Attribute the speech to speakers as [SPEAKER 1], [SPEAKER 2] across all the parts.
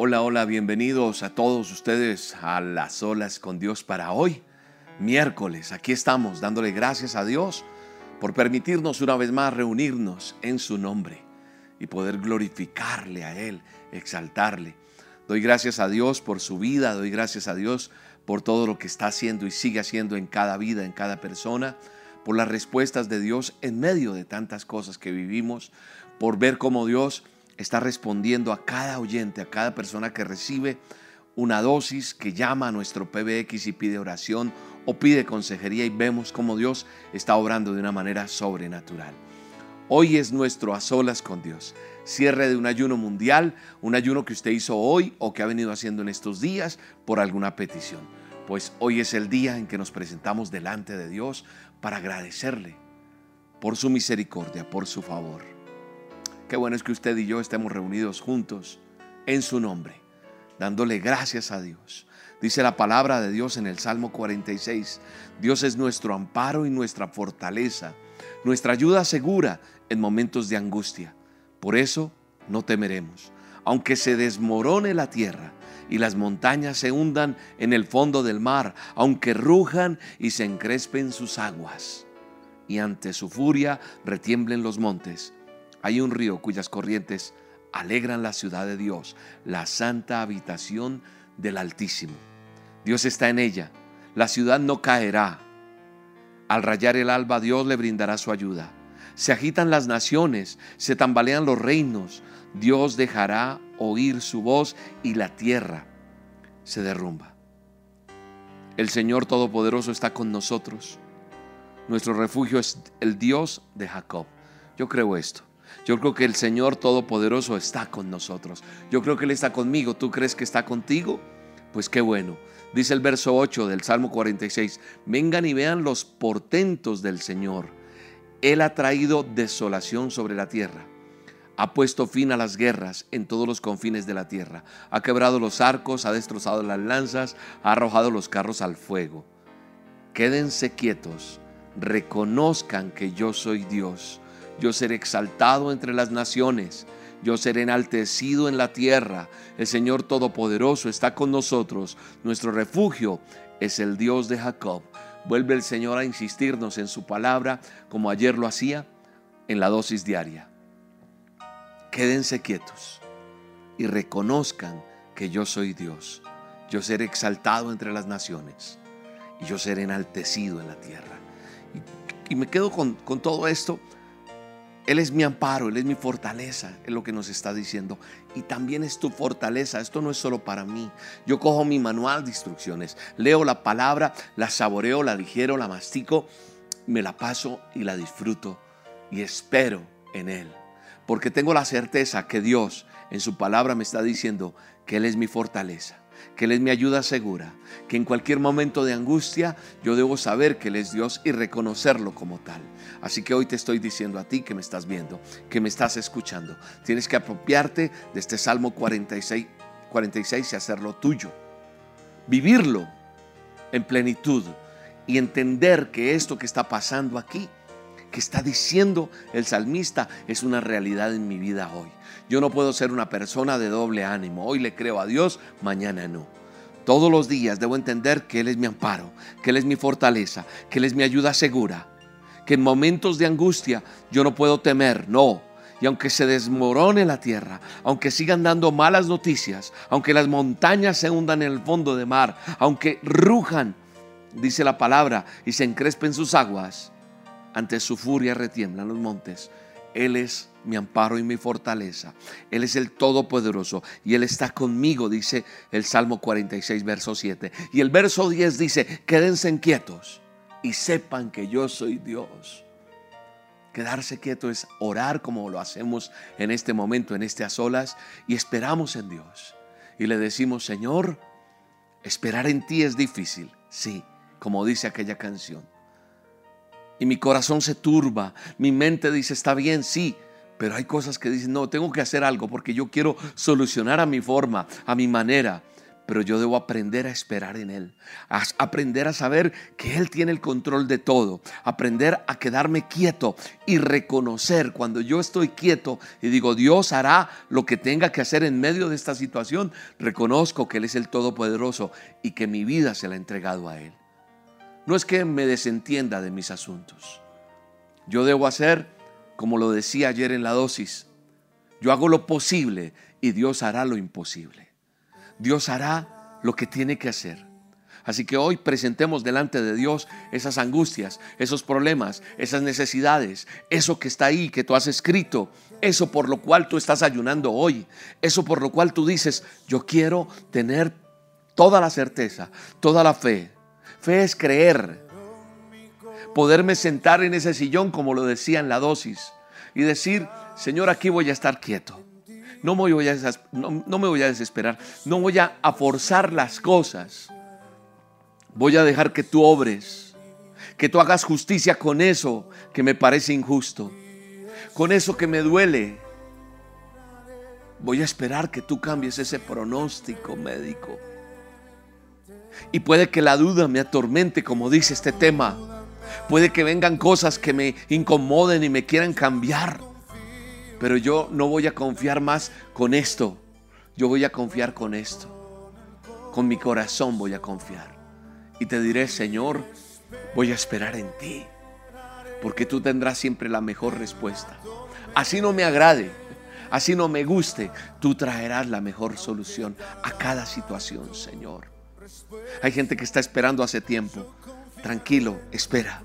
[SPEAKER 1] Hola, hola, bienvenidos a todos ustedes a las olas con Dios para hoy, miércoles. Aquí estamos dándole gracias a Dios por permitirnos una vez más reunirnos en su nombre y poder glorificarle a Él, exaltarle. Doy gracias a Dios por su vida, doy gracias a Dios por todo lo que está haciendo y sigue haciendo en cada vida, en cada persona, por las respuestas de Dios en medio de tantas cosas que vivimos, por ver cómo Dios está respondiendo a cada oyente, a cada persona que recibe una dosis, que llama a nuestro PBX y pide oración o pide consejería y vemos cómo Dios está obrando de una manera sobrenatural. Hoy es nuestro a solas con Dios. Cierre de un ayuno mundial, un ayuno que usted hizo hoy o que ha venido haciendo en estos días por alguna petición. Pues hoy es el día en que nos presentamos delante de Dios para agradecerle por su misericordia, por su favor. Qué bueno es que usted y yo estemos reunidos juntos en su nombre, dándole gracias a Dios. Dice la palabra de Dios en el Salmo 46, Dios es nuestro amparo y nuestra fortaleza, nuestra ayuda segura en momentos de angustia. Por eso no temeremos, aunque se desmorone la tierra y las montañas se hundan en el fondo del mar, aunque rujan y se encrespen sus aguas, y ante su furia retiemblen los montes hay un río cuyas corrientes alegran la ciudad de Dios, la santa habitación del Altísimo. Dios está en ella, la ciudad no caerá. Al rayar el alba Dios le brindará su ayuda. Se agitan las naciones, se tambalean los reinos, Dios dejará oír su voz y la tierra se derrumba. El Señor Todopoderoso está con nosotros. Nuestro refugio es el Dios de Jacob. Yo creo esto. Yo creo que el Señor Todopoderoso está con nosotros. Yo creo que Él está conmigo. ¿Tú crees que está contigo? Pues qué bueno. Dice el verso 8 del Salmo 46. Vengan y vean los portentos del Señor. Él ha traído desolación sobre la tierra. Ha puesto fin a las guerras en todos los confines de la tierra. Ha quebrado los arcos, ha destrozado las lanzas, ha arrojado los carros al fuego. Quédense quietos, reconozcan que yo soy Dios yo seré exaltado entre las naciones, yo seré enaltecido en la tierra. El Señor Todopoderoso está con nosotros, nuestro refugio es el Dios de Jacob. Vuelve el Señor a insistirnos en su palabra como ayer lo hacía en la dosis diaria. Quédense quietos y reconozcan que yo soy Dios. Yo seré exaltado entre las naciones y yo seré enaltecido en la tierra. Y, me quedo con, todo esto él es mi amparo, Él es mi fortaleza, es lo que nos está diciendo. Y también es tu fortaleza, esto no es solo para mí. Yo cojo mi manual de instrucciones, leo la palabra, la saboreo, la digiero, la mastico, me la paso y la disfruto y espero en Él. Porque tengo la certeza que Dios en su palabra me está diciendo que Él es mi fortaleza que Él es mi ayuda segura, que en cualquier momento de angustia yo debo saber que Él es Dios y reconocerlo como tal. Así que hoy te estoy diciendo a ti que me estás viendo, que me estás escuchando, tienes que apropiarte de este Salmo 46, 46 y hacerlo tuyo, vivirlo en plenitud y entender que esto que está pasando aquí que está diciendo el salmista es una realidad en mi vida hoy. Yo no puedo ser una persona de doble ánimo. Hoy le creo a Dios, mañana no. Todos los días debo entender que Él es mi amparo, que Él es mi fortaleza, que Él es mi ayuda segura, que en momentos de angustia yo no puedo temer, no. Y aunque se desmorone la tierra, aunque sigan dando malas noticias, aunque las montañas se hundan en el fondo de mar, aunque rujan, dice la palabra, y se encrespen sus aguas, ante su furia retiemblan los montes. Él es mi amparo y mi fortaleza. Él es el Todopoderoso y Él está conmigo, dice el Salmo 46, verso 7. Y el verso 10 dice, quédense quietos y sepan que yo soy Dios. Quedarse quieto es orar como lo hacemos en este momento, en este a solas, y esperamos en Dios. Y le decimos, Señor, esperar en ti es difícil. Sí, como dice aquella canción y mi corazón se turba, mi mente dice, está bien, sí, pero hay cosas que dicen, no, tengo que hacer algo porque yo quiero solucionar a mi forma, a mi manera. pero yo debo aprender a esperar en Él, a aprender a saber que Él tiene el control de todo, aprender a quedarme quieto y reconocer cuando yo estoy quieto y digo, Dios hará lo que tenga que hacer en medio de esta situación, reconozco que Él es el Todopoderoso y que mi vida se la ha entregado a Él. No es que me desentienda de mis asuntos. Yo debo hacer, como lo decía ayer en la dosis, yo hago lo posible y Dios hará lo imposible. Dios hará lo que tiene que hacer. Así que hoy presentemos delante de Dios esas angustias, esos problemas, esas necesidades, eso que está ahí, que tú has escrito, eso por lo cual tú estás ayunando hoy, eso por lo cual tú dices, yo quiero tener toda la certeza, toda la fe. Fe es creer, poderme sentar en ese sillón como lo decía en la dosis y decir, Señor, aquí voy a estar quieto. No me voy a, desesperar. No voy a forzar las cosas. Voy a dejar que tú obres. Que tú hagas justicia con eso que me parece injusto. Con eso que me duele. Voy a esperar que tú cambies ese pronóstico médico. Y puede que la duda me atormente, como dice este tema. Puede que vengan cosas que me incomoden y me quieran cambiar. Pero yo no voy a confiar más con esto. Yo voy a confiar con esto. Con mi corazón voy a confiar. Y te diré, Señor, voy a esperar en ti. Porque tú tendrás siempre la mejor respuesta. Así no me agrade, así no me guste, tú traerás la mejor solución a cada situación, Señor. Hay gente que está esperando hace tiempo. Tranquilo, espera.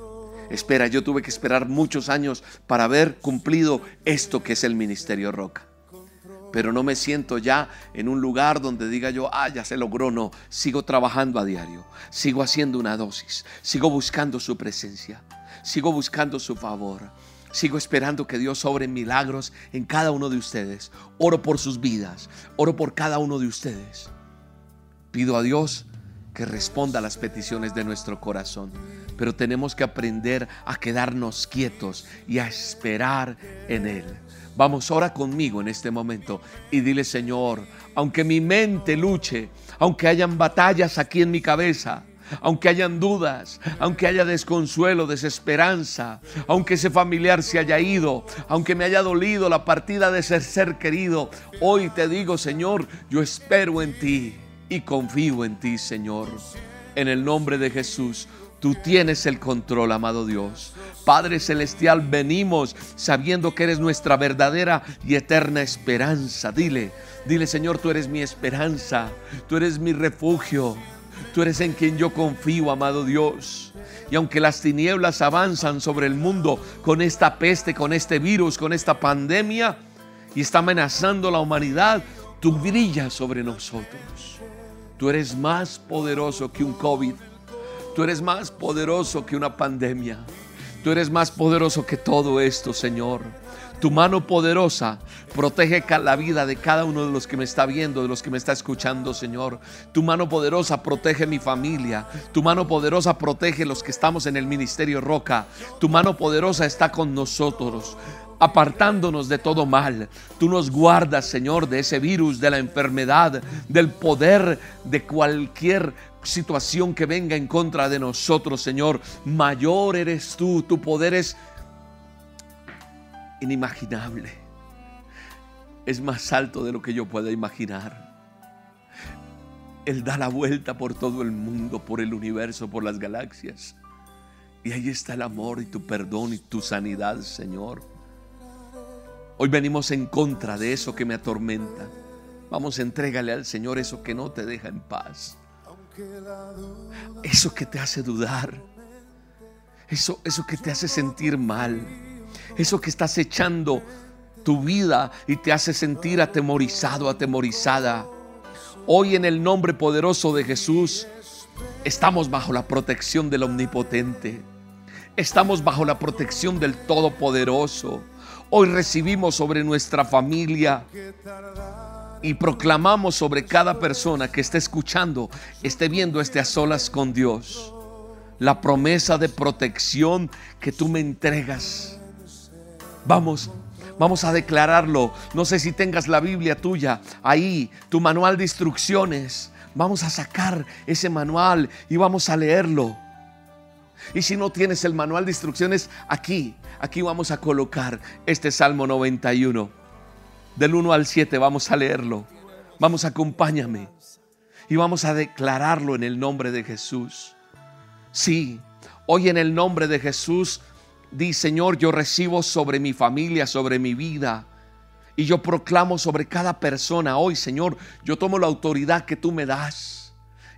[SPEAKER 1] Espera, yo tuve que esperar muchos años para haber cumplido esto que es el Ministerio Roca. Pero no me siento ya en un lugar donde diga yo, ah, ya se logró, no. Sigo trabajando a diario, sigo haciendo una dosis, sigo buscando su presencia, sigo buscando su favor. Sigo esperando que Dios obre milagros en cada uno de ustedes. Oro por sus vidas. Oro por cada uno de ustedes. Pido a Dios que responda a las peticiones de nuestro corazón pero tenemos que aprender a quedarnos quietos y a esperar en Él. Vamos, ora conmigo en este momento y dile, Señor, aunque mi mente luche, aunque hayan batallas aquí en mi cabeza, aunque hayan dudas, aunque haya desconsuelo, desesperanza, aunque ese familiar se haya ido, aunque me haya dolido la partida de ser querido, hoy te digo, Señor, yo espero en ti y confío en ti, Señor. En el nombre de Jesús. Tú tienes el control, amado Dios. Padre Celestial, venimos sabiendo que eres nuestra verdadera y eterna esperanza. Dile, dile Señor, tú eres mi esperanza, tú eres mi refugio, tú eres en quien yo confío, amado Dios. Y aunque las tinieblas avanzan sobre el mundo con esta peste, con este virus, con esta pandemia, y está amenazando la humanidad, tú brillas sobre nosotros. Tú eres más poderoso que un COVID. Tú eres más poderoso que una pandemia. Tú eres más poderoso que todo esto, Señor. Tu mano poderosa protege la vida de cada uno de los que me está viendo, de los que me está escuchando, Señor. Tu mano poderosa protege mi familia. Tu mano poderosa protege los que estamos en el ministerio Roca. Tu mano poderosa está con nosotros apartándonos de todo mal. Tú nos guardas, Señor, de ese virus, de la enfermedad, del poder de cualquier situación que venga en contra de nosotros, Señor. Mayor eres tú, tu poder es inimaginable. Es más alto de lo que yo pueda imaginar. Él da la vuelta por todo el mundo, por el universo, por las galaxias. Y ahí está el amor y tu perdón y tu sanidad, Señor. Hoy venimos en contra de eso que me atormenta. Vamos, entrégale al Señor eso que no te deja en paz. Eso que te hace dudar. Eso, eso que te hace sentir mal. Eso que estás echando tu vida y te hace sentir atemorizado, atemorizada. Hoy en el nombre poderoso de Jesús estamos bajo la protección del Omnipotente. Estamos bajo la protección del Todopoderoso. Hoy recibimos sobre nuestra familia y proclamamos sobre cada persona que esté escuchando, esté viendo este a solas con Dios, la promesa de protección que tú me entregas. Vamos, vamos a declararlo. No sé si tengas la Biblia tuya ahí, tu manual de instrucciones. vamos a sacar ese manual y vamos a leerlo. Y si no tienes el manual de instrucciones, aquí, aquí vamos a colocar este Salmo 91. Del 1 al 7 vamos a leerlo. Vamos, acompáñame. Y vamos a declararlo en el nombre de Jesús. Sí, hoy en el nombre de Jesús, di Señor, yo recibo sobre mi familia, sobre mi vida. Y yo proclamo sobre cada persona hoy, Señor, yo tomo la autoridad que tú me das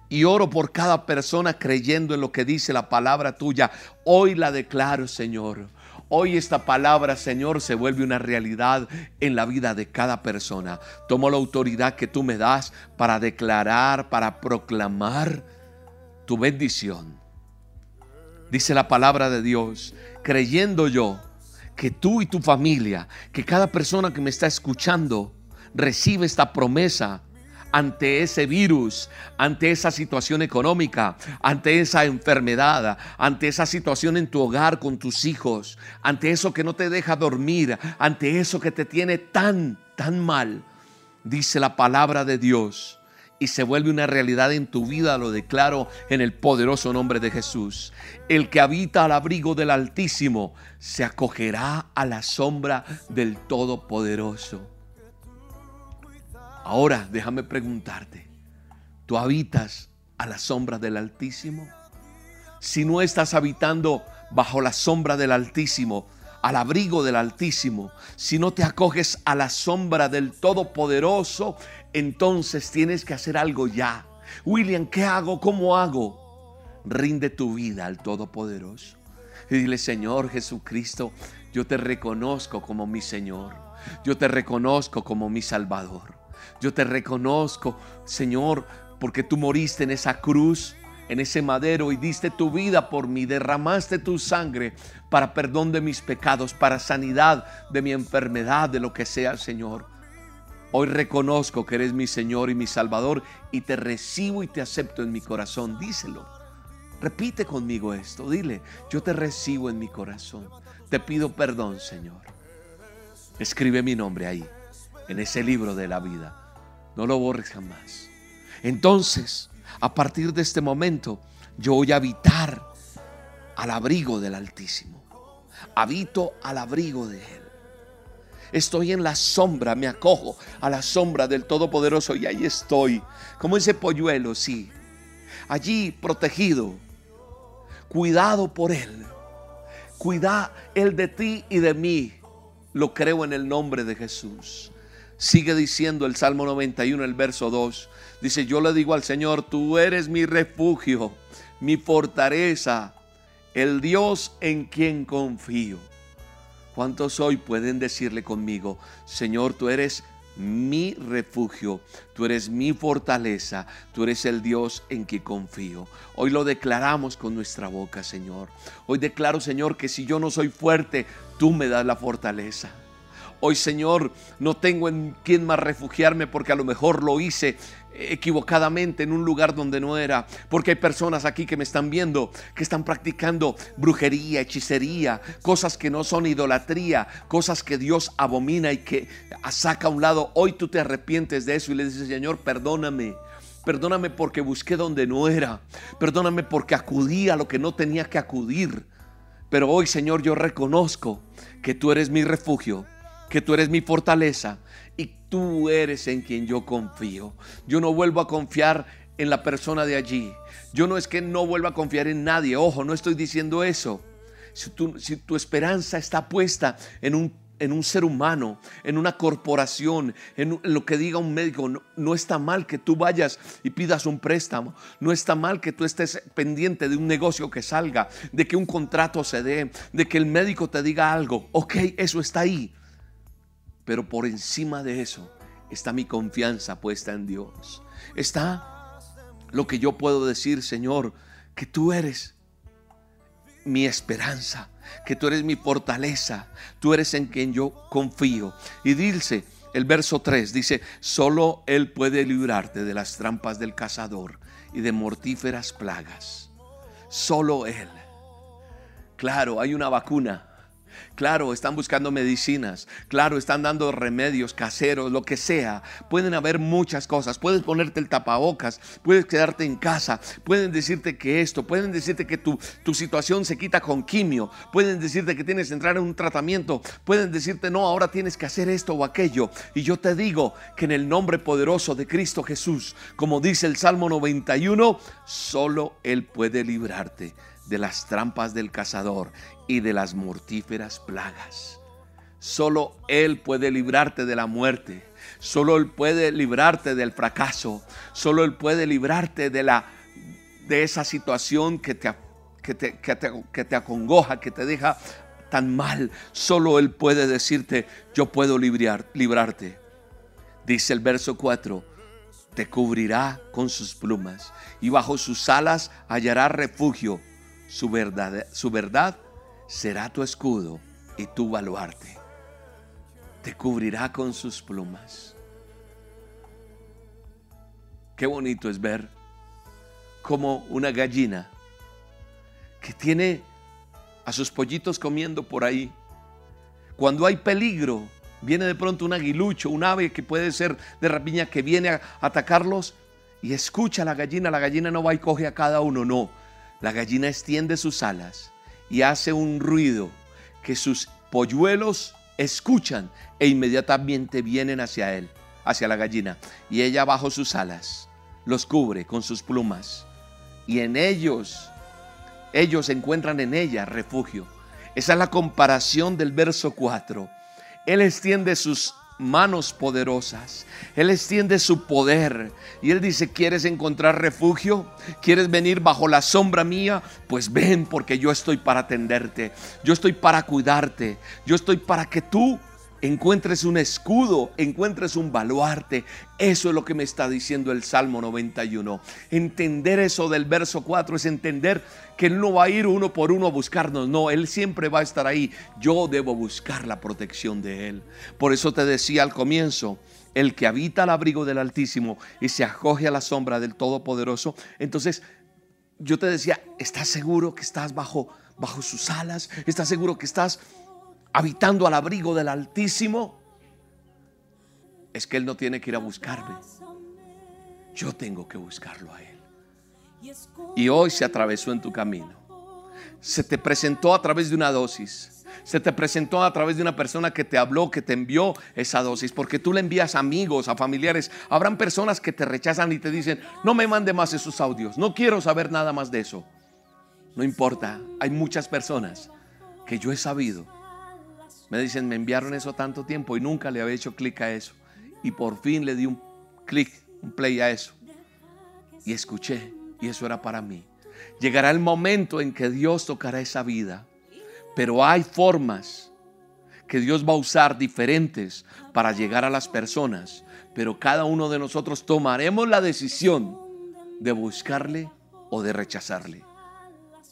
[SPEAKER 1] y oro por cada persona creyendo en lo que dice la palabra tuya. Hoy la declaro, Señor. Hoy esta palabra, Señor, se vuelve una realidad en la vida de cada persona. Tomo la autoridad que tú me das para declarar, para proclamar tu bendición. Dice la palabra de Dios, creyendo yo que tú y tu familia, que cada persona que me está escuchando, recibe esta promesa ante ese virus, ante esa situación económica, ante esa enfermedad, ante esa situación en tu hogar con tus hijos, ante eso que no te deja dormir, ante eso que te tiene tan, tan mal, dice la palabra de Dios y se vuelve una realidad en tu vida, lo declaro en el poderoso nombre de Jesús. El que habita al abrigo del Altísimo se acogerá a la sombra del Todopoderoso. Ahora déjame preguntarte, ¿tú habitas a la sombra del Altísimo? Si no estás habitando bajo la sombra del Altísimo, al abrigo del Altísimo, si no te acoges a la sombra del Todopoderoso, entonces tienes que hacer algo ya. William, ¿qué hago? ¿Cómo hago? Rinde tu vida al Todopoderoso. Y dile, Señor Jesucristo, yo te reconozco como mi Señor. Yo te reconozco como mi Salvador. Yo te reconozco, Señor, porque tú moriste en esa cruz, en ese madero y diste tu vida por mí, derramaste tu sangre para perdón de mis pecados, para sanidad de mi enfermedad, de lo que sea, Señor. Hoy reconozco que eres mi Señor y mi Salvador y te recibo y te acepto en mi corazón. Díselo. Repite conmigo esto. Dile, yo te recibo en mi corazón. Te pido perdón, Señor. Escribe mi nombre ahí, en ese libro de la vida no lo borres jamás. Entonces, a partir de este momento, yo voy a habitar al abrigo del Altísimo. Habito al abrigo de Él. Estoy en la sombra, me acojo a la sombra del Todopoderoso y ahí estoy, como ese polluelo, sí. Allí protegido, cuidado por Él. Cuida Él de ti y de mí. Lo creo en el nombre de Jesús. Sigue diciendo el Salmo 91, el verso 2. Dice, yo le digo al Señor, tú eres mi refugio, mi fortaleza, el Dios en quien confío. ¿Cuántos hoy pueden decirle conmigo, Señor, tú eres mi refugio, tú eres mi fortaleza, tú eres el Dios en quien confío. Hoy lo declaramos con nuestra boca, Señor. Hoy declaro, Señor, que si yo no soy fuerte, tú me das la fortaleza. Hoy, Señor, no tengo en quién más refugiarme porque a lo mejor lo hice equivocadamente en un lugar donde no era. Porque hay personas aquí que me están viendo que están practicando brujería, hechicería, cosas que no son idolatría, cosas que Dios abomina y que saca a un lado. Hoy tú te arrepientes de eso y le dices, Señor, perdóname. Perdóname porque busqué donde no era. Perdóname porque acudí a lo que no tenía que acudir. Pero hoy, Señor, yo reconozco que tú eres mi refugio que tú eres mi fortaleza y tú eres en quien yo confío. Yo no vuelvo a confiar en la persona de allí. Yo no es que no vuelva a confiar en nadie. Ojo, no estoy diciendo eso. Si tu, si tu esperanza está puesta en un en un ser humano, en una corporación, en lo que diga un médico. No, no, está mal que tú vayas y pidas un préstamo. No está mal que tú estés pendiente de un negocio que salga, de que un contrato se dé, de que el médico te diga algo. Ok, eso está ahí. Pero por encima de eso está mi confianza puesta en Dios. Está lo que yo puedo decir, Señor, que tú eres mi esperanza, que tú eres mi fortaleza, tú eres en quien yo confío. Y dice el verso 3, dice, solo Él puede librarte de las trampas del cazador y de mortíferas plagas. Solo Él. Claro, hay una vacuna Claro, están buscando medicinas, claro, están dando remedios caseros, lo que sea. Pueden haber muchas cosas. Puedes ponerte el tapabocas, puedes quedarte en casa, pueden decirte que esto, pueden decirte que tu, tu situación se quita con quimio, pueden decirte que tienes que entrar en un tratamiento, pueden decirte no, ahora tienes que hacer esto o aquello. Y yo te digo que en el nombre poderoso de Cristo Jesús, como dice el Salmo 91, solo Él puede librarte de las trampas del cazador y de las mortíferas plagas. Solo Él puede librarte de la muerte. Solo Él puede librarte del fracaso. Solo Él puede librarte de, la, de esa situación que te, que, te, que te acongoja, que te deja tan mal. Solo Él puede decirte, yo puedo librar, librarte. Dice el verso 4, te cubrirá con sus plumas y bajo sus alas hallará refugio. Su verdad, su verdad será tu escudo y tu baluarte. Te cubrirá con sus plumas. Qué bonito es ver como una gallina que tiene a sus pollitos comiendo por ahí. Cuando hay peligro, viene de pronto un aguilucho, un ave que puede ser de rapiña que viene a atacarlos y escucha a la gallina. La gallina no va y coge a cada uno, no. La gallina extiende sus alas y hace un ruido que sus polluelos escuchan e inmediatamente vienen hacia él, hacia la gallina. Y ella bajo sus alas los cubre con sus plumas. Y en ellos, ellos encuentran en ella refugio. Esa es la comparación del verso 4. Él extiende sus manos poderosas. Él extiende su poder y Él dice, ¿quieres encontrar refugio? ¿Quieres venir bajo la sombra mía? Pues ven porque yo estoy para atenderte. Yo estoy para cuidarte. Yo estoy para que tú encuentres un escudo, encuentres un baluarte. Eso es lo que me está diciendo el Salmo 91. Entender eso del verso 4 es entender que Él no va a ir uno por uno a buscarnos, no, Él siempre va a estar ahí. Yo debo buscar la protección de Él. Por eso te decía al comienzo, el que habita al abrigo del Altísimo y se acoge a la sombra del Todopoderoso, entonces yo te decía, ¿estás seguro que estás bajo, bajo sus alas? ¿Estás seguro que estás habitando al abrigo del Altísimo, es que Él no tiene que ir a buscarme. Yo tengo que buscarlo a Él. Y hoy se atravesó en tu camino. Se te presentó a través de una dosis. Se te presentó a través de una persona que te habló, que te envió esa dosis, porque tú le envías amigos, a familiares. Habrán personas que te rechazan y te dicen, no me mande más esos audios, no quiero saber nada más de eso. No importa, hay muchas personas que yo he sabido me dicen, me enviaron eso tanto tiempo y nunca le había hecho clic a eso. Y por fin le di un clic, un play a eso. Y escuché, y eso era para mí. Llegará el momento en que Dios tocará esa vida. Pero hay formas que Dios va a usar diferentes para llegar a las personas. Pero cada uno de nosotros tomaremos la decisión de buscarle o de rechazarle.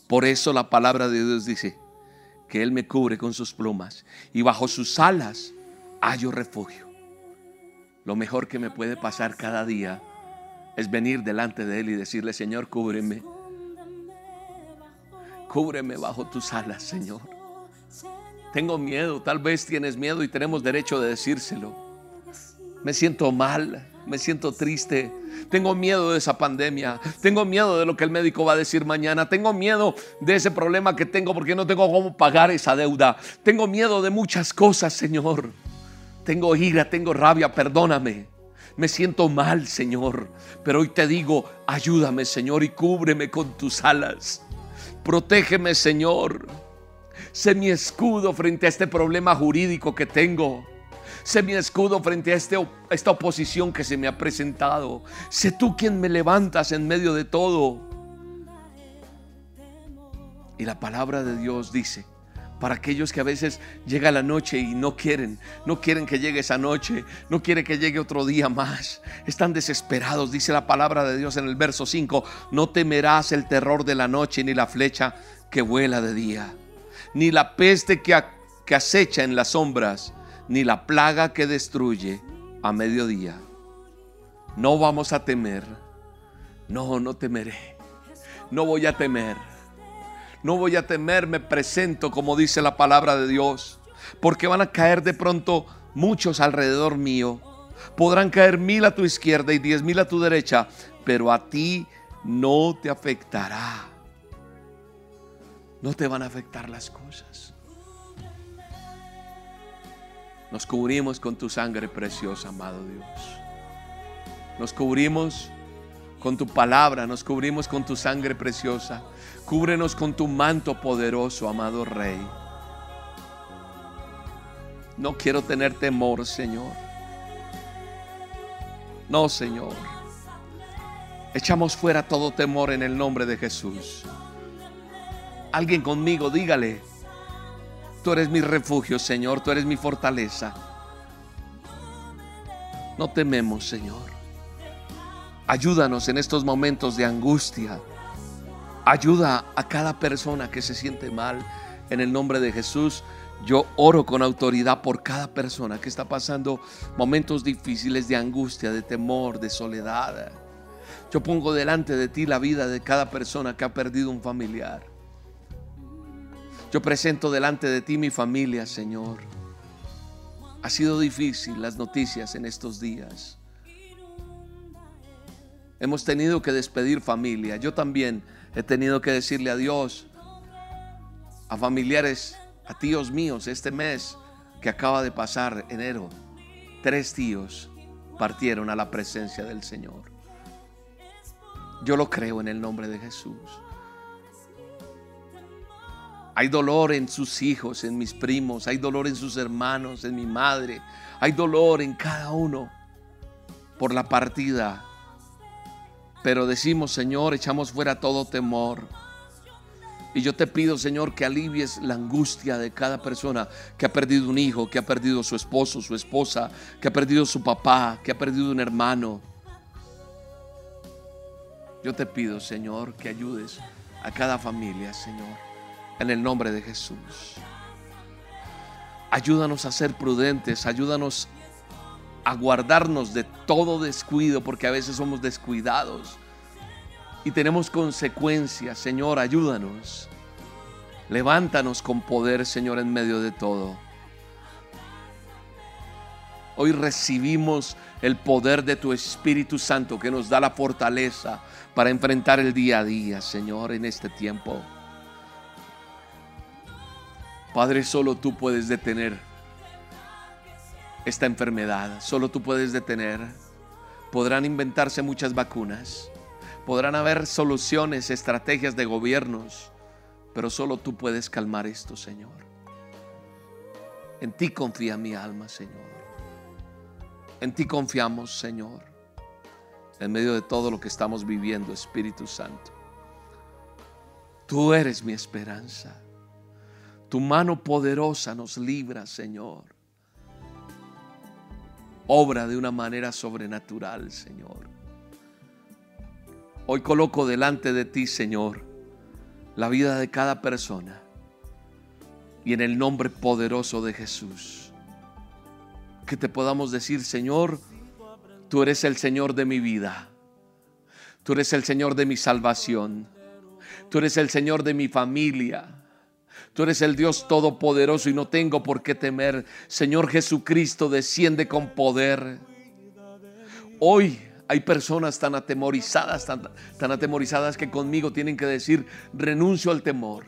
[SPEAKER 1] Por eso la palabra de Dios dice, que Él me cubre con sus plumas y bajo sus alas hallo refugio. Lo mejor que me puede pasar cada día es venir delante de Él y decirle, Señor, cúbreme. Cúbreme bajo tus alas, Señor. Tengo miedo, tal vez tienes miedo y tenemos derecho de decírselo. Me siento mal, me siento triste, tengo miedo de esa pandemia, tengo miedo de lo que el médico va a decir mañana, tengo miedo de ese problema que tengo porque no tengo cómo pagar esa deuda, tengo miedo de muchas cosas, Señor. Tengo ira, tengo rabia, perdóname. Me siento mal, Señor, pero hoy te digo, ayúdame, Señor, y cúbreme con tus alas. Protégeme, Señor. Sé mi escudo frente a este problema jurídico que tengo. Sé mi escudo frente a este, esta oposición que se me ha presentado. Sé tú quien me levantas en medio de todo. Y la palabra de Dios dice, para aquellos que a veces llega la noche y no quieren, no quieren que llegue esa noche, no quieren que llegue otro día más, están desesperados, dice la palabra de Dios en el verso 5, no temerás el terror de la noche ni la flecha que vuela de día, ni la peste que, que acecha en las sombras, ni la plaga que destruye a mediodía. No vamos a temer. No, no temeré. No voy a temer. no voy a temer, me presento como dice la palabra de Dios, porque van a caer de pronto muchos alrededor mío. Podrán caer mil a tu izquierda y diez mil a tu derecha, pero a ti no te afectará. No te van a afectar las cosas. Nos cubrimos con tu sangre preciosa, amado Dios. Nos cubrimos con tu palabra, nos cubrimos con tu sangre preciosa. Cúbrenos con tu manto poderoso, amado Rey. No quiero tener temor, Señor. No, Señor. Echamos fuera todo temor en el nombre de Jesús. Alguien conmigo, dígale, tú eres mi refugio, Señor, tú eres mi fortaleza. No tememos, Señor. Ayúdanos en estos momentos de angustia. Ayuda a cada persona que se siente mal. En el nombre de Jesús, yo oro con autoridad por cada persona que está pasando momentos difíciles de angustia, de temor, de soledad. Yo pongo delante de ti la vida de cada persona que ha perdido un familiar. Yo presento delante de ti mi familia, Señor. Ha sido difícil las noticias en estos días. Hemos tenido que despedir familia. Yo también he tenido que decirle adiós a familiares, a tíos míos este mes que acaba de pasar, enero. Tres tíos partieron a la presencia del Señor. Yo lo creo en el nombre de Jesús. Hay dolor en sus hijos, en mis primos, hay dolor en sus hermanos, en mi madre. Hay dolor en cada uno por la partida pero decimos, Señor, echamos fuera todo temor. Y yo te pido, Señor, que alivies la angustia de cada persona que ha perdido un hijo, que ha perdido su esposo, su esposa, que ha perdido su papá, que ha perdido un hermano. Yo te pido, Señor, que ayudes a cada familia, Señor, en el nombre de Jesús. Ayúdanos a ser prudentes, ayúdanos a guardarnos de todo descuido, porque a veces somos descuidados y tenemos consecuencias. Señor, ayúdanos. Levántanos con poder, Señor, en medio de todo. Hoy recibimos el poder de tu Espíritu Santo que nos da la fortaleza para enfrentar el día a día, Señor, en este tiempo. Padre, solo tú puedes detener esta enfermedad. Solo tú puedes detener. Podrán inventarse muchas vacunas. Podrán haber soluciones, estrategias de gobiernos. Pero solo tú puedes calmar esto, Señor. En ti confía mi alma, Señor. En ti confiamos, Señor. En medio de todo lo que estamos viviendo, Espíritu Santo. Tú eres mi esperanza. Tu mano poderosa nos libra, Señor obra de una manera sobrenatural, Señor. Hoy coloco delante de ti, Señor, la vida de cada persona y en el nombre poderoso de Jesús. Que te podamos decir, Señor, tú eres el Señor de mi vida. Tú eres el Señor de mi salvación. Tú eres el Señor de mi familia. Tú eres el Dios todopoderoso y no tengo por qué temer. Señor Jesucristo, desciende con poder. Hoy hay personas tan atemorizadas, tan, tan, atemorizadas que conmigo tienen que decir, renuncio al temor,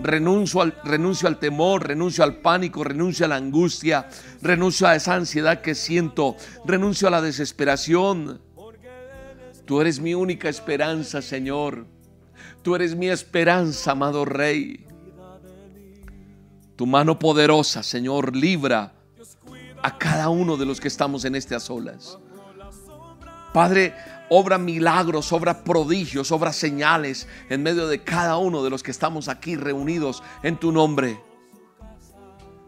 [SPEAKER 1] renuncio al, renuncio al temor, renuncio al pánico, renuncio a la angustia, renuncio a esa ansiedad que siento, renuncio a la desesperación. Tú eres mi única esperanza, Señor. Tú eres mi esperanza, amado Rey. Tu mano poderosa, Señor, libra a cada uno de los que estamos en estas olas. Padre, obra milagros, obra prodigios, obra señales en medio de cada uno de los que estamos aquí reunidos en tu nombre.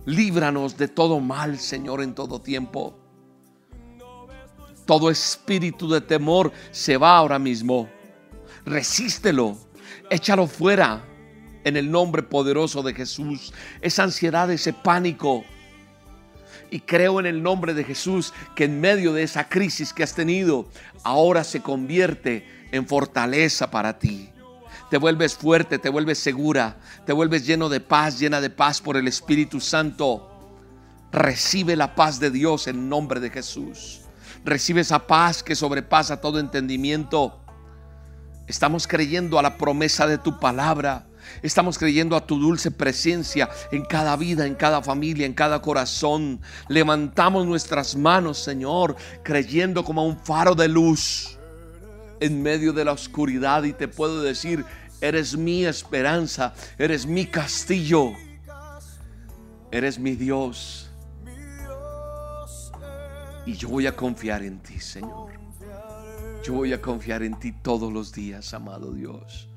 [SPEAKER 1] Líbranos de todo mal, Señor, en todo tiempo. Todo espíritu de temor se va ahora mismo. Resístelo, échalo fuera en el nombre poderoso de Jesús. Esa ansiedad, ese pánico. Y creo en el nombre de Jesús que en medio de esa crisis que has tenido, ahora se convierte en fortaleza para ti. te vuelves fuerte, te vuelves segura, te vuelves lleno de paz, llena de paz por el Espíritu Santo. Recibe la paz de Dios en nombre de Jesús. Recibe esa paz que sobrepasa todo entendimiento. Estamos creyendo a la promesa de tu palabra. Estamos creyendo a tu dulce presencia en cada vida, en cada familia, en cada corazón. Levantamos nuestras manos, Señor, creyendo como un faro de luz en medio de la oscuridad y te puedo decir, eres mi esperanza, eres mi castillo, eres mi Dios. Y yo voy a confiar en ti, Señor. Yo voy a confiar en ti todos los días, amado Dios.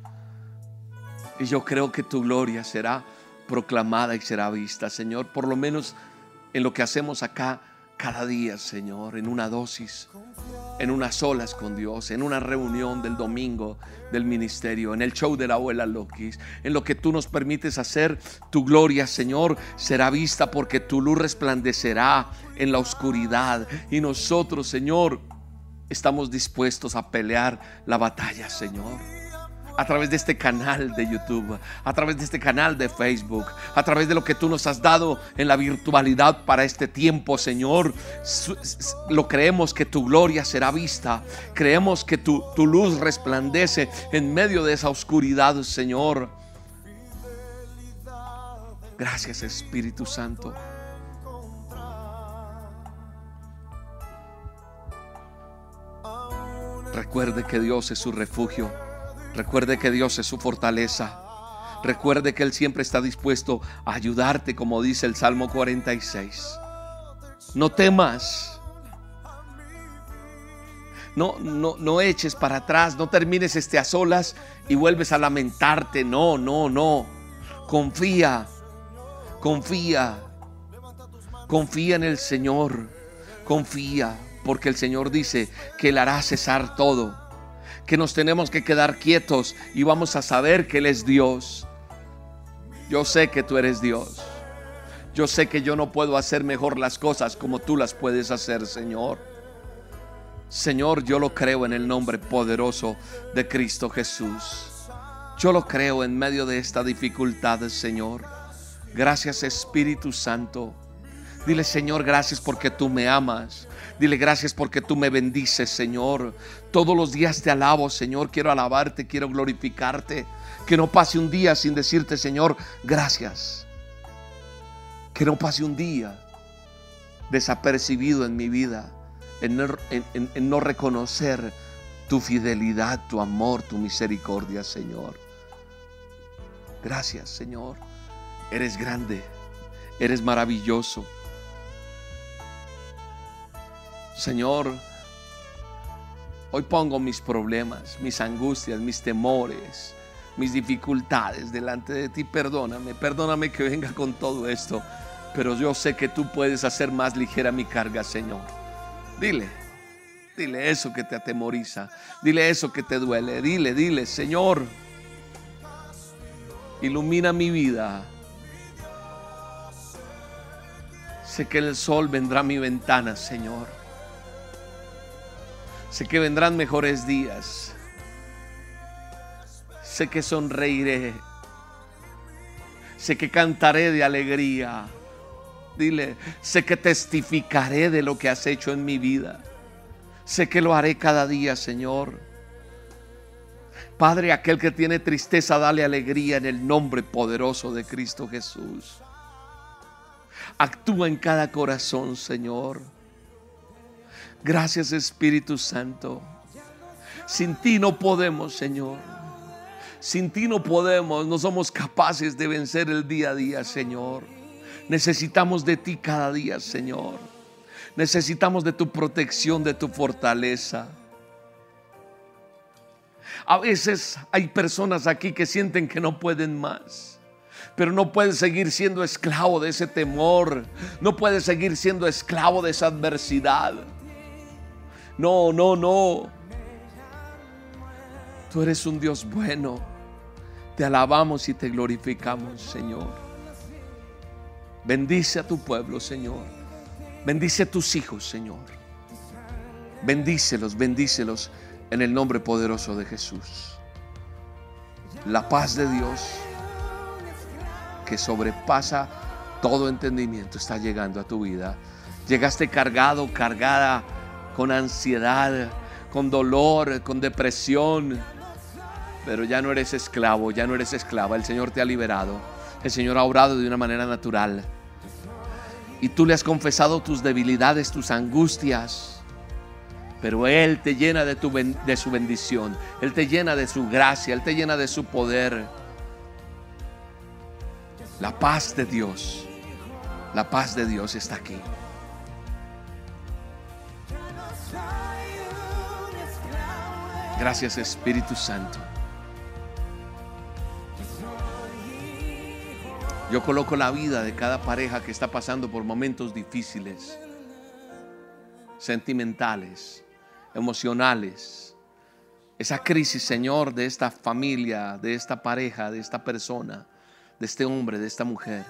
[SPEAKER 1] Y yo creo que tu gloria será proclamada y será vista, Señor, por lo menos en lo que hacemos acá cada día, Señor, en una dosis, en unas solas con Dios, en una reunión del domingo del ministerio, en el show de la abuela Lokis, en lo que tú nos permites hacer, tu gloria, Señor, será vista porque tu luz resplandecerá en la oscuridad. Y nosotros, Señor, estamos dispuestos a pelear la batalla, Señor a través de este canal de YouTube, a través de este canal de Facebook, a través de lo que tú nos has dado en la virtualidad para este tiempo, Señor. Lo creemos que tu gloria será vista. Creemos que tu, luz resplandece en medio de esa oscuridad, Señor. Gracias, Espíritu Santo. Recuerde que Dios es su refugio Recuerde que Dios es su fortaleza. Recuerde que Él siempre está dispuesto a ayudarte, como dice el Salmo 46. No temas. No, no, no eches para atrás, no termines este a solas y vuelves a lamentarte. No, no, no. Confía, confía, confía en el Señor. Confía, porque el Señor dice que Él hará cesar todo que nos tenemos que quedar quietos y vamos a saber que Él es Dios. Yo sé que tú eres Dios. Yo sé que yo no puedo hacer mejor las cosas como tú las puedes hacer, Señor. Señor, yo lo creo en el nombre poderoso de Cristo Jesús. Yo lo creo en medio de esta dificultad, Señor. Gracias Espíritu Santo. Dile, Señor, gracias porque tú me amas. Dile gracias porque tú me bendices, Señor. Todos los días te alabo, Señor. Quiero alabarte, quiero glorificarte. Que no pase un día sin decirte, Señor, gracias. Que no pase un día desapercibido en mi vida, en no, en no reconocer tu fidelidad, tu amor, tu misericordia, Señor. Gracias, Señor. Eres grande, eres maravilloso. Señor, hoy pongo mis problemas, mis angustias, mis temores, mis dificultades delante de ti. Perdóname, perdóname que venga con todo esto, pero yo sé que tú puedes hacer más ligera mi carga, Señor. Dile, dile eso que te atemoriza, dile eso que te duele, dile, dile, Señor, ilumina mi vida. Sé que el sol vendrá a mi ventana, Señor. Sé que vendrán mejores días. Sé que sonreiré. Sé que cantaré de alegría. Dile, sé que testificaré de lo que has hecho en mi vida. Sé que lo haré cada día, Señor. Padre, aquel que tiene tristeza, dale alegría en el nombre poderoso de Cristo Jesús. Actúa en cada corazón, Señor. Gracias Espíritu Santo. Sin ti no podemos, Señor. Sin ti no podemos, no somos capaces de vencer el día a día, Señor. Necesitamos de ti cada día, Señor. Necesitamos de tu protección, de tu fortaleza. A veces hay personas aquí que sienten que no pueden más, pero no pueden seguir siendo esclavo de ese temor, no pueden seguir siendo esclavo de esa adversidad. No, no, no. Tú eres un Dios bueno. Te alabamos y te glorificamos, Señor. Bendice a tu pueblo, Señor. Bendice a tus hijos, Señor. Bendícelos, bendícelos en el nombre poderoso de Jesús. La paz de Dios que sobrepasa todo entendimiento está llegando a tu vida. Llegaste cargado, cargada con ansiedad, con dolor, con depresión, pero ya no eres esclavo, ya no eres esclava. El Señor te ha liberado. El Señor ha obrado de una manera natural. Y tú le has confesado tus debilidades, tus angustias. Pero Él te llena de, tu, de su bendición. Él te llena de su gracia. Él te llena de su poder. La paz de Dios. La paz de Dios está aquí. Gracias Espíritu Santo. Yo coloco la vida de cada pareja que está pasando por momentos difíciles, sentimentales, emocionales. Esa crisis, Señor, de esta familia, de esta pareja, de esta persona, de este hombre, de esta mujer.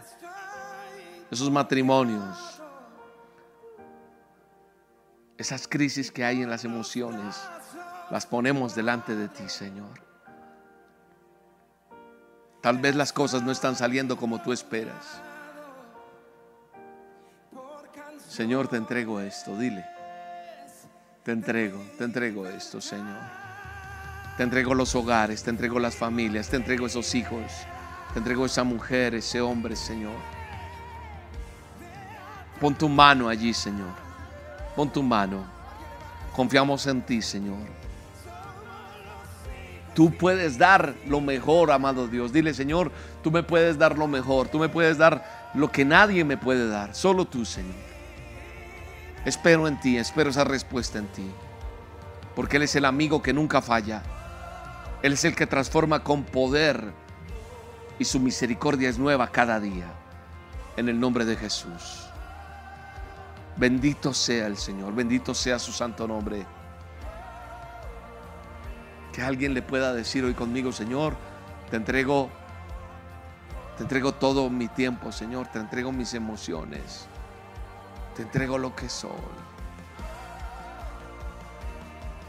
[SPEAKER 1] Esos matrimonios. Esas crisis que hay en las emociones, las ponemos delante de ti, Señor. Tal vez las cosas no están saliendo como tú esperas. Señor, te entrego esto, dile. Te entrego, te entrego esto, Señor. Te entrego los hogares, te entrego las familias, te entrego esos hijos, te entrego esa mujer, ese hombre, Señor. Pon tu mano allí, Señor. Pon tu mano. Confiamos en ti, Señor. Tú puedes dar lo mejor, amado Dios. Dile, Señor, tú me puedes dar lo mejor. Tú me puedes dar lo que nadie me puede dar. Solo tú, Señor. Espero en ti, espero esa respuesta en ti. Porque Él es el amigo que nunca falla. Él es el que transforma con poder. Y su misericordia es nueva cada día. En el nombre de Jesús. Bendito sea el Señor. Bendito sea su santo nombre. Que alguien le pueda decir hoy conmigo, Señor, te entrego, te entrego todo mi tiempo, Señor, te entrego mis emociones, te entrego lo que soy.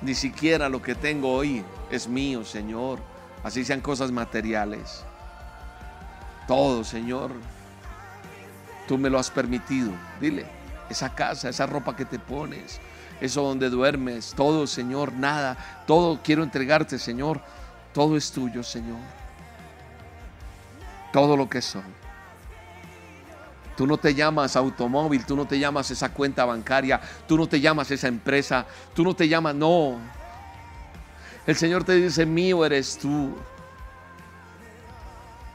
[SPEAKER 1] Ni siquiera lo que tengo hoy es mío, Señor. Así sean cosas materiales. Todo, Señor. Tú me lo has permitido. Dile, esa casa, esa ropa que te pones, eso donde duermes, todo, Señor, nada, todo quiero entregarte, Señor. Todo es tuyo, Señor. Todo lo que soy. Tú no te llamas automóvil, tú no te llamas esa cuenta bancaria, tú no te llamas esa empresa, tú no te llamas, no. El Señor te dice, mío eres tú.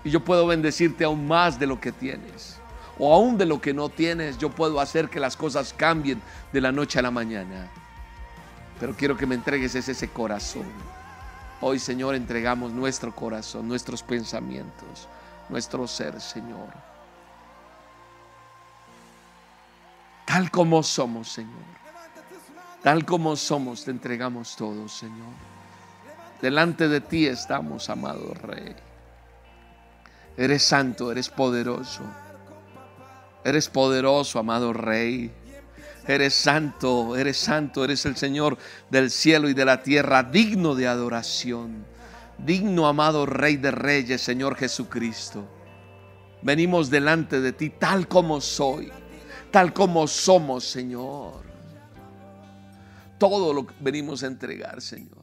[SPEAKER 1] Y yo puedo bendecirte aún más de lo que tienes o aún de lo que no tienes, yo puedo hacer que las cosas cambien de la noche a la mañana. Pero quiero que me entregues ese, corazón. Hoy, Señor, entregamos nuestro corazón, nuestros pensamientos, nuestro ser, Señor. Tal como somos, Señor. Tal como somos, te entregamos todo, Señor. Delante de ti estamos, amado Rey. Eres santo, eres poderoso. Eres poderoso, amado Rey. Eres santo, eres santo, eres el Señor del cielo y de la tierra, digno de adoración. Digno, amado Rey de Reyes, Señor Jesucristo. Venimos delante de ti tal como soy, tal como somos, Señor. Todo lo que venimos a entregar, Señor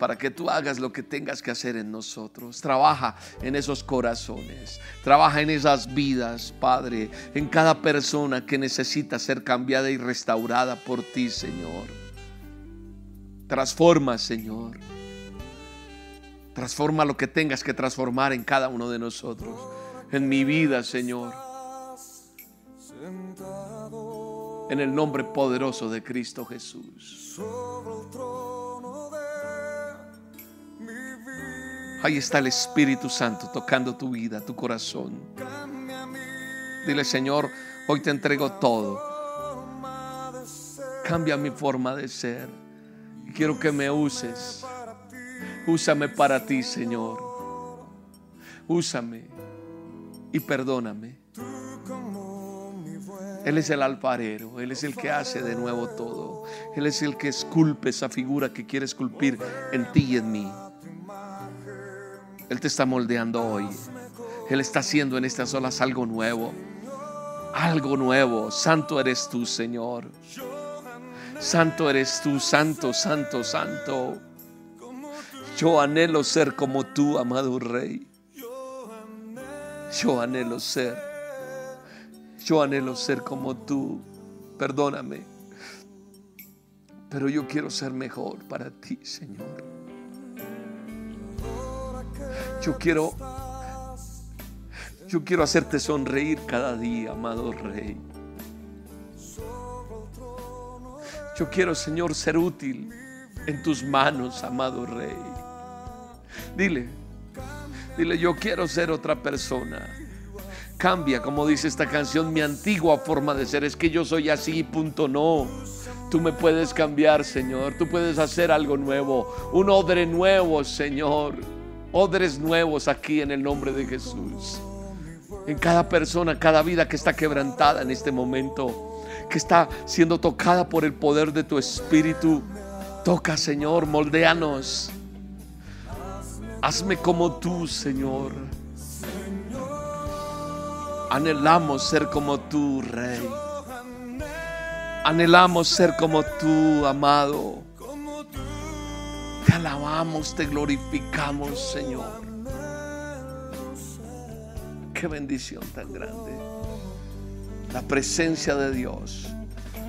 [SPEAKER 1] para que tú hagas lo que tengas que hacer en nosotros. Trabaja en esos corazones, trabaja en esas vidas, Padre, en cada persona que necesita ser cambiada y restaurada por ti, Señor. Transforma, Señor. Transforma lo que tengas que transformar en cada uno de nosotros. En mi vida, Señor. En el nombre poderoso de Cristo Jesús. Ahí está el Espíritu Santo tocando tu vida, tu corazón. Dile, Señor, hoy te entrego todo. Cambia mi forma de ser. Quiero que me uses. Úsame para ti, Señor. Úsame y perdóname. Él es el alfarero, Él es el que hace de nuevo todo. Él es el que esculpe esa figura que quiere esculpir en ti y en mí. Él te está moldeando hoy. Él está haciendo en estas olas algo nuevo. Algo nuevo. Santo eres tú, Señor. Santo eres tú, santo, santo, santo. Yo anhelo ser como tú, amado Rey. Yo anhelo ser. Yo anhelo ser como tú. Perdóname. Pero yo quiero ser mejor para ti, Señor. Yo quiero yo quiero hacerte sonreír cada día, amado Rey. Yo quiero, Señor, ser útil en tus manos, amado Rey. Dile, dile, yo quiero ser otra persona. Cambia, como dice esta canción, mi antigua forma de ser. Es que yo soy así, punto no. Tú me puedes cambiar, Señor. Tú puedes hacer algo nuevo. Un odre nuevo, Señor. Odres nuevos aquí en el nombre de Jesús. En cada persona, cada vida que está quebrantada en este momento. Que está siendo tocada por el poder de tu Espíritu. Toca, Señor, moldeanos. Hazme como tú, Señor. Anhelamos ser como tú, Rey. Anhelamos ser como tú, amado. Te alabamos, te glorificamos, Señor. Qué bendición tan grande. La presencia de Dios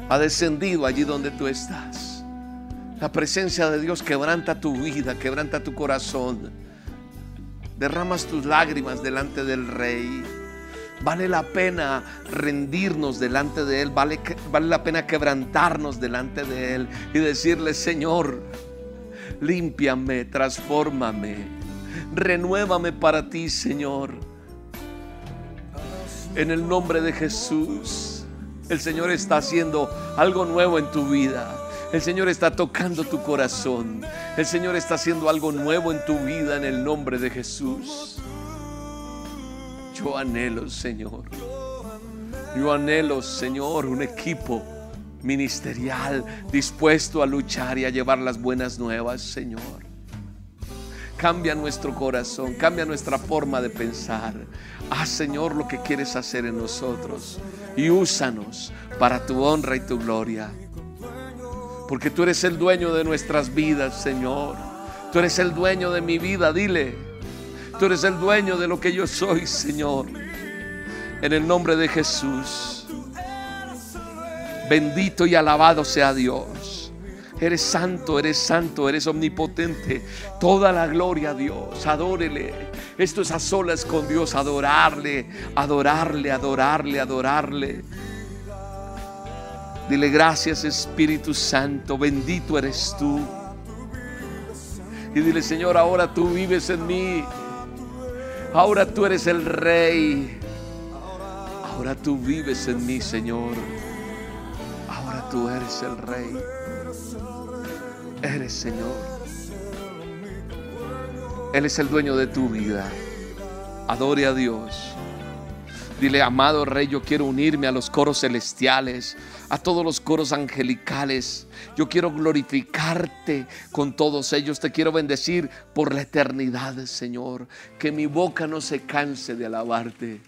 [SPEAKER 1] ha descendido allí donde tú estás. La presencia de Dios quebranta tu vida, quebranta tu corazón. Derramas tus lágrimas delante del Rey. Vale la pena rendirnos delante de Él, vale, vale la pena quebrantarnos delante de Él y decirle, Señor, límpiame, transfórmame, renuévame para ti, Señor. En el nombre de Jesús, el Señor está haciendo algo nuevo en tu vida. El Señor está tocando tu corazón. El Señor está haciendo algo nuevo en tu vida en el nombre de Jesús. Yo anhelo, Señor. Yo anhelo, Señor, un equipo ministerial dispuesto a luchar y a llevar las buenas nuevas, Señor. Cambia nuestro corazón, cambia nuestra forma de pensar. Haz, Señor, lo que quieres hacer en nosotros y úsanos para tu honra y tu gloria. Porque tú eres el dueño de nuestras vidas, Señor. Tú eres el dueño de mi vida, dile. Tú eres el dueño de lo que yo soy, Señor. En el nombre de Jesús. Bendito y alabado sea Dios. Eres santo, eres santo, eres omnipotente. Toda la gloria a Dios. Adórele. Esto es a solas con Dios. Adorarle, adorarle, adorarle, adorarle. Dile gracias Espíritu Santo. Bendito eres tú. Y dile Señor, ahora tú vives en mí. Ahora tú eres el rey. Ahora tú vives en mí, Señor. Tú eres el rey. Eres Señor. Él es el dueño de tu vida. Adore a Dios. Dile, amado Rey, yo quiero unirme a los coros celestiales, a todos los coros angelicales. Yo quiero glorificarte con todos ellos. Te quiero bendecir por la eternidad, Señor. Que mi boca no se canse de alabarte.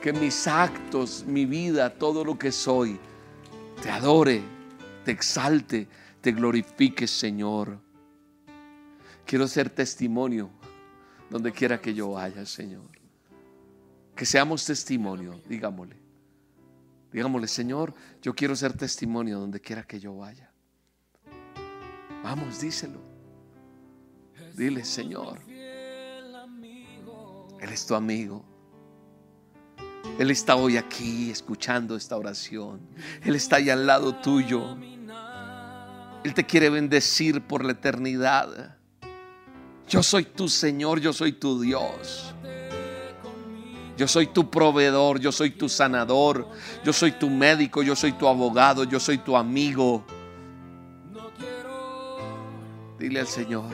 [SPEAKER 1] Que mis actos, mi vida, todo lo que soy, te adore, te exalte, te glorifique, Señor. Quiero ser testimonio donde quiera que yo vaya, Señor. Que seamos testimonio, digámosle. Digámosle, Señor, yo quiero ser testimonio donde quiera que yo vaya. Vamos, díselo. Dile, Señor, Él es tu amigo. Él está hoy aquí escuchando esta oración. Él está ahí al lado tuyo. Él te quiere bendecir por la eternidad. Yo soy tu Señor, yo soy tu Dios. Yo soy tu proveedor, yo soy tu sanador, yo soy tu médico, yo soy tu abogado, yo soy tu amigo. Dile al Señor,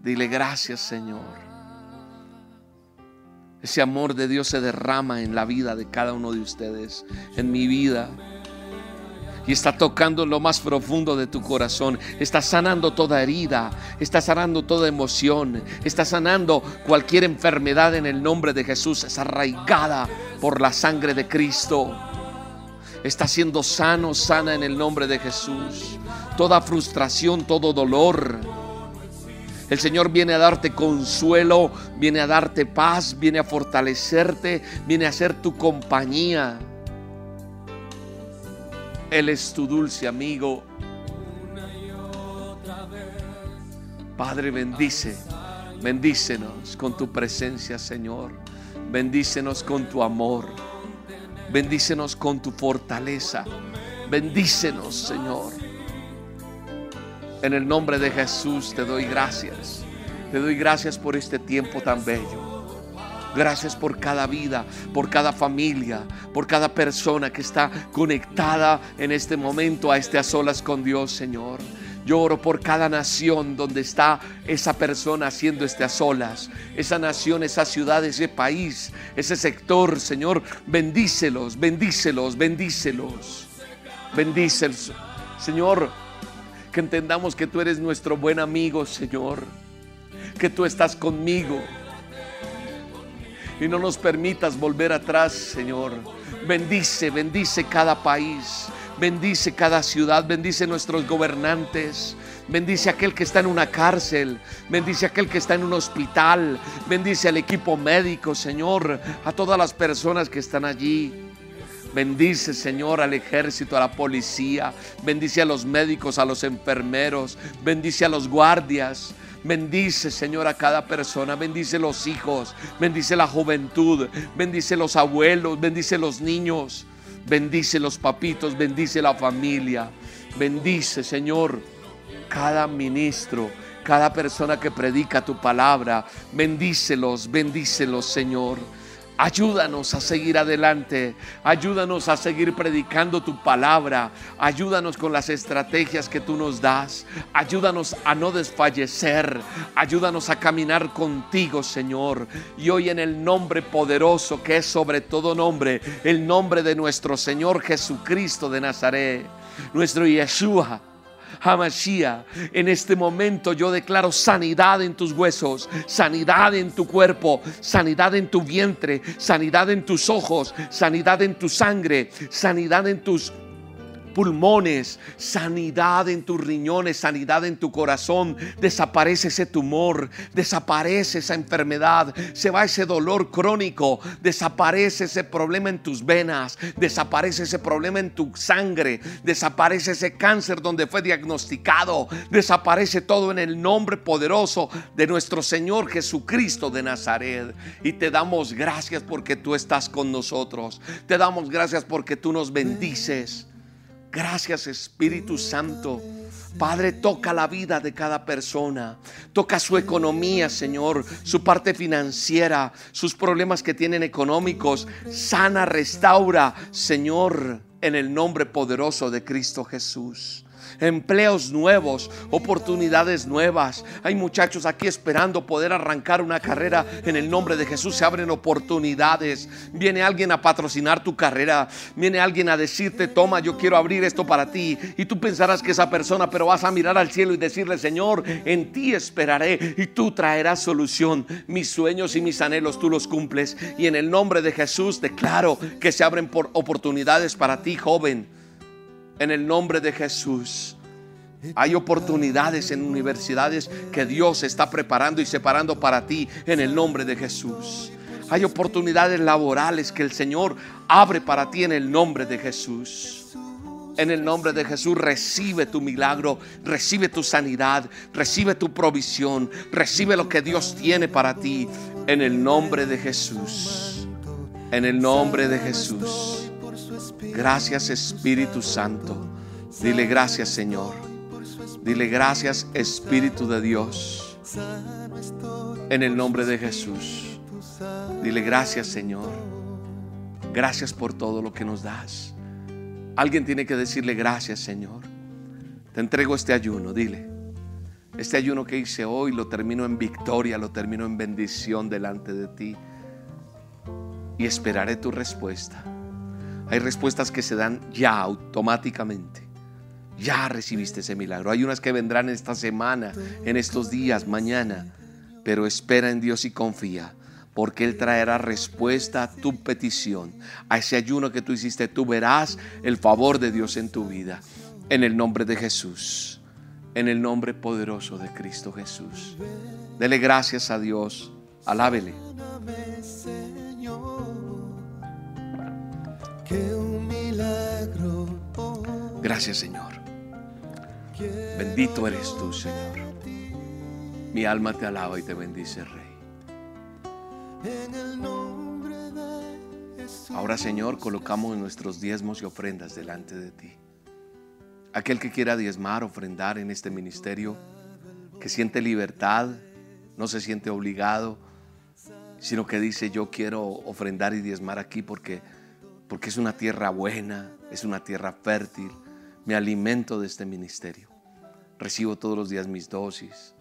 [SPEAKER 1] dile gracias Señor. Ese amor de Dios se derrama en la vida de cada uno de ustedes, en mi vida. y está tocando lo más profundo de tu corazón. Está sanando toda herida, está sanando toda emoción, está sanando cualquier enfermedad en el nombre de Jesús. Es arraigada por la sangre de Cristo. Está siendo sano, sana en el nombre de Jesús. Toda frustración, todo dolor. El Señor viene a darte consuelo, viene a darte paz, viene a fortalecerte, viene a ser tu compañía. Él es tu dulce amigo. Padre, bendice, bendícenos con tu presencia, Señor. Bendícenos con tu amor. Bendícenos con tu fortaleza. Bendícenos, Señor. En el nombre de Jesús te doy gracias. Te doy gracias por este tiempo tan bello. Gracias por cada vida, por cada familia, por cada persona que está conectada en este momento a este a solas con Dios, Señor. Yo oro por cada nación donde está esa persona haciendo este a solas. Esa nación, esa ciudad, ese país, ese sector, Señor. Bendícelos, bendícelos, bendícelos. Bendícelos. Señor, que entendamos que tú eres nuestro buen amigo, Señor. Que tú estás conmigo y no nos permitas volver atrás, Señor. Bendice, bendice cada país, bendice cada ciudad, bendice nuestros gobernantes. Bendice aquel que está en una cárcel. Bendice aquel que está en un hospital. Bendice al equipo médico, Señor. A todas las personas que están allí. Bendice, Señor, al ejército, a la policía. Bendice a los médicos, a los enfermeros. Bendice a los guardias. Bendice, Señor, a cada persona. Bendice los hijos. Bendice la juventud. Bendice los abuelos. Bendice los niños. Bendice los papitos. Bendice la familia. Bendice, Señor, cada ministro. Cada persona que predica tu palabra. Bendícelos. Bendícelos, Señor. Ayúdanos a seguir adelante, ayúdanos a seguir predicando tu palabra, ayúdanos con las estrategias que tú nos das, ayúdanos a no desfallecer, ayúdanos a caminar contigo, Señor. Y hoy en el nombre poderoso que es sobre todo nombre, el nombre de nuestro Señor Jesucristo de Nazaret, nuestro Yeshua Hamashiach, en este momento yo declaro sanidad en tus huesos, sanidad en tu cuerpo, sanidad en tu vientre, sanidad en tus ojos, sanidad en tu sangre, sanidad en tus pulmones, sanidad en tus riñones, sanidad en tu corazón. Desaparece ese tumor, desaparece esa enfermedad, se va ese dolor crónico, desaparece ese problema en tus venas, desaparece ese problema en tu sangre, desaparece ese cáncer donde fue diagnosticado, desaparece todo en el nombre poderoso de nuestro Señor Jesucristo de Nazaret. Y te damos gracias porque tú estás con nosotros. Te damos gracias porque tú nos bendices. Gracias Espíritu Santo. Padre, toca la vida de cada persona. Toca su economía, Señor, su parte financiera, sus problemas que tienen económicos. Sana, restaura, Señor, en el nombre poderoso de Cristo Jesús empleos nuevos, oportunidades nuevas. Hay muchachos aquí esperando poder arrancar una carrera en el nombre de Jesús. Se abren oportunidades. Viene alguien a patrocinar tu carrera. Viene alguien a decirte, toma, yo quiero abrir esto para ti. Y tú pensarás que esa persona, pero vas a mirar al cielo y decirle, Señor, en ti esperaré y tú traerás solución. Mis sueños y mis anhelos tú los cumples. Y en el nombre de Jesús declaro que se abren por oportunidades para ti, joven en el nombre de Jesús. Hay oportunidades en universidades que Dios está preparando y separando para ti en el nombre de Jesús. Hay oportunidades laborales que el Señor abre para ti en el nombre de Jesús. En el nombre de Jesús recibe tu milagro, recibe tu sanidad, recibe tu provisión, recibe lo que Dios tiene para ti en el nombre de Jesús. En el nombre de Jesús. Gracias Espíritu Santo. Dile gracias Señor. Dile gracias Espíritu de Dios. En el nombre de Jesús. Dile gracias Señor. Gracias por todo lo que nos das. Alguien tiene que decirle gracias Señor. Te entrego este ayuno, dile. Este ayuno que hice hoy lo termino en victoria, lo termino en bendición delante de ti. Y esperaré tu respuesta. Hay respuestas que se dan ya automáticamente. Ya recibiste ese milagro. Hay unas que vendrán esta semana, en estos días, mañana. Pero espera en Dios y confía, porque Él traerá respuesta a tu petición, a ese ayuno que tú hiciste. Tú verás el favor de Dios en tu vida. En el nombre de Jesús, en el nombre poderoso de Cristo Jesús. Dele gracias a Dios. Alábele. Gracias Señor. Bendito eres tú, Señor. Mi alma te alaba y te bendice, Rey. Ahora, Señor, colocamos nuestros diezmos y ofrendas delante de ti. Aquel que quiera diezmar, ofrendar en este ministerio, que siente libertad, no se siente obligado, sino que dice, yo quiero ofrendar y diezmar aquí porque, porque es una tierra buena, es una tierra fértil, me alimento de este ministerio. Recibo todos los días mis dosis.